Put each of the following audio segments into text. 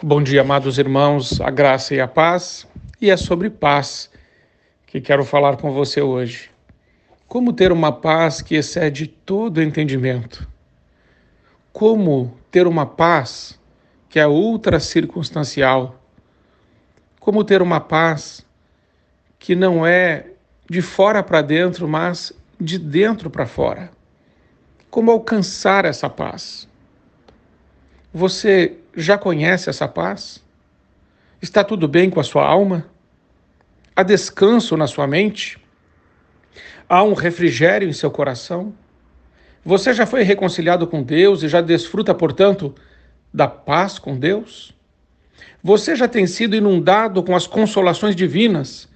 Bom dia, amados irmãos, a graça e a paz, e é sobre paz que quero falar com você hoje. Como ter uma paz que excede todo entendimento? Como ter uma paz que é ultra circunstancial? Como ter uma paz que não é de fora para dentro, mas de dentro para fora? Como alcançar essa paz? Você já conhece essa paz? Está tudo bem com a sua alma? Há descanso na sua mente? Há um refrigério em seu coração? Você já foi reconciliado com Deus e já desfruta, portanto, da paz com Deus? Você já tem sido inundado com as consolações divinas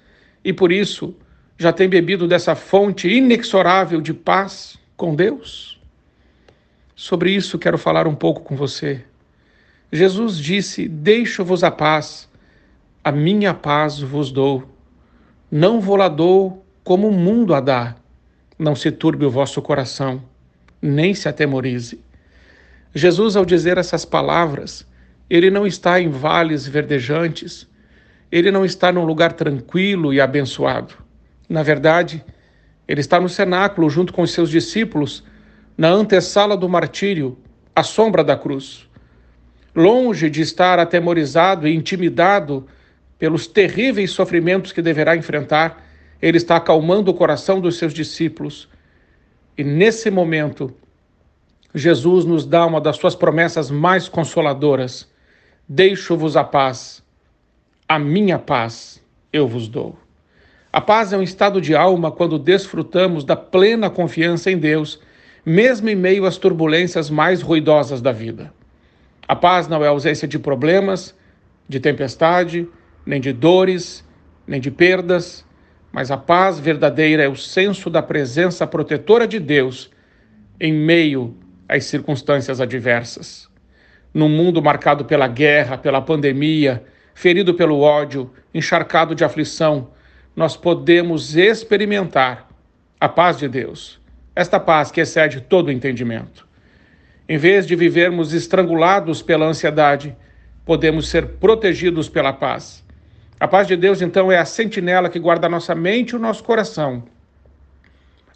e por isso já tem bebido dessa fonte inexorável de paz com Deus? Sobre isso quero falar um pouco com você. Jesus disse: Deixo-vos a paz, a minha paz vos dou. Não vou lá dou como o mundo a dá. Não se turbe o vosso coração, nem se atemorize. Jesus, ao dizer essas palavras, ele não está em vales verdejantes, ele não está num lugar tranquilo e abençoado. Na verdade, ele está no cenáculo junto com os seus discípulos, na antessala do martírio, à sombra da cruz longe de estar atemorizado e intimidado pelos terríveis sofrimentos que deverá enfrentar, ele está acalmando o coração dos seus discípulos. E nesse momento, Jesus nos dá uma das suas promessas mais consoladoras: Deixo-vos a paz, a minha paz eu vos dou. A paz é um estado de alma quando desfrutamos da plena confiança em Deus, mesmo em meio às turbulências mais ruidosas da vida. A paz não é ausência de problemas, de tempestade, nem de dores, nem de perdas, mas a paz verdadeira é o senso da presença protetora de Deus em meio às circunstâncias adversas. Num mundo marcado pela guerra, pela pandemia, ferido pelo ódio, encharcado de aflição, nós podemos experimentar a paz de Deus, esta paz que excede todo entendimento. Em vez de vivermos estrangulados pela ansiedade, podemos ser protegidos pela paz. A paz de Deus, então, é a sentinela que guarda a nossa mente e o nosso coração,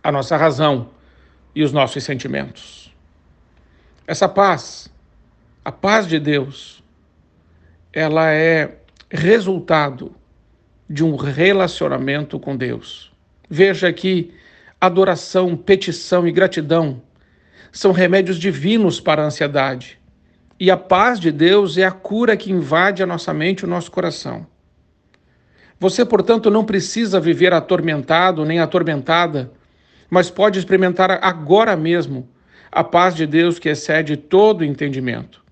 a nossa razão e os nossos sentimentos. Essa paz, a paz de Deus, ela é resultado de um relacionamento com Deus. Veja que adoração, petição e gratidão são remédios divinos para a ansiedade. E a paz de Deus é a cura que invade a nossa mente e o nosso coração. Você, portanto, não precisa viver atormentado nem atormentada, mas pode experimentar agora mesmo a paz de Deus que excede todo entendimento.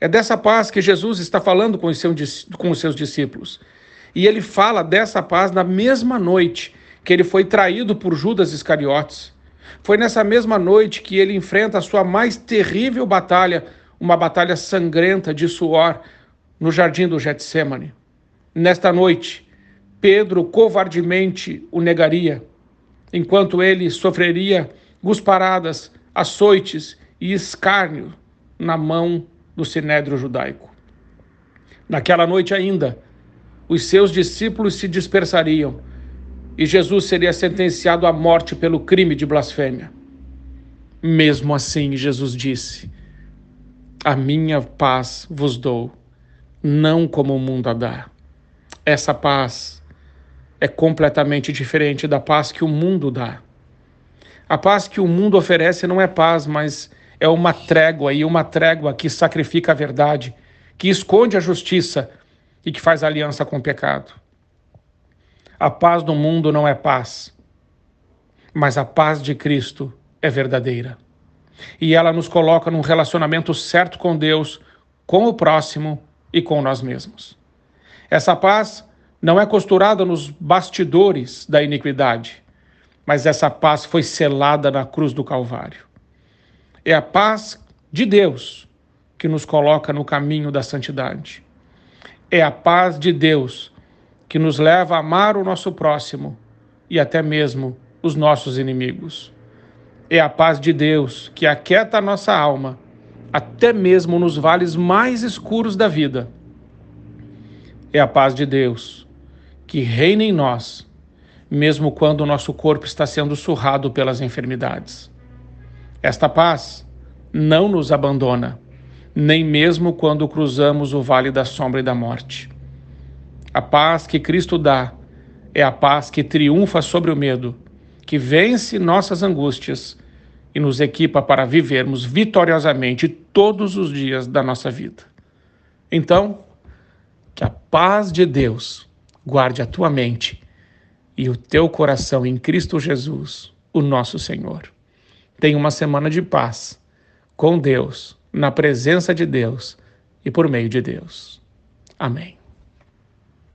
É dessa paz que Jesus está falando com os, seus, discípulos. E ele fala dessa paz na mesma noite que ele foi traído por Judas Iscariotes. Foi nessa mesma noite que ele enfrenta a sua mais terrível batalha, uma batalha sangrenta de suor no jardim do Getsemane. Nesta noite, Pedro covardemente o negaria, enquanto ele sofreria gusparadas, açoites e escárnio na mão do sinédrio judaico. Naquela noite ainda, os seus discípulos se dispersariam e Jesus seria sentenciado à morte pelo crime de blasfêmia. Mesmo assim, Jesus disse: A minha paz vos dou, não como o mundo a dá. Essa paz é completamente diferente da paz que o mundo dá. A paz que o mundo oferece não é paz, mas é uma trégua, e uma trégua que sacrifica a verdade, que esconde a justiça e que faz aliança com o pecado. A paz do mundo não é paz, mas a paz de Cristo é verdadeira. E ela nos coloca num relacionamento certo com Deus, com o próximo e com nós mesmos. Essa paz não é costurada nos bastidores da iniquidade, mas essa paz foi selada na cruz do Calvário. É a paz de Deus que nos coloca no caminho da santidade. É a paz de Deus que nos leva a amar o nosso próximo e até mesmo os nossos inimigos. É a paz de Deus que aquieta a nossa alma, até mesmo nos vales mais escuros da vida, é a paz de Deus, que reina em nós, mesmo quando o nosso corpo está sendo surrado pelas enfermidades. Esta paz não nos abandona, nem mesmo quando cruzamos o vale da sombra e da morte. A paz que Cristo dá é a paz que triunfa sobre o medo, que vence nossas angústias e nos equipa para vivermos vitoriosamente todos os dias da nossa vida. Então, que a paz de Deus guarde a tua mente e o teu coração em Cristo Jesus, o nosso Senhor. Tenha uma semana de paz com Deus, na presença de Deus e por meio de Deus. Amém.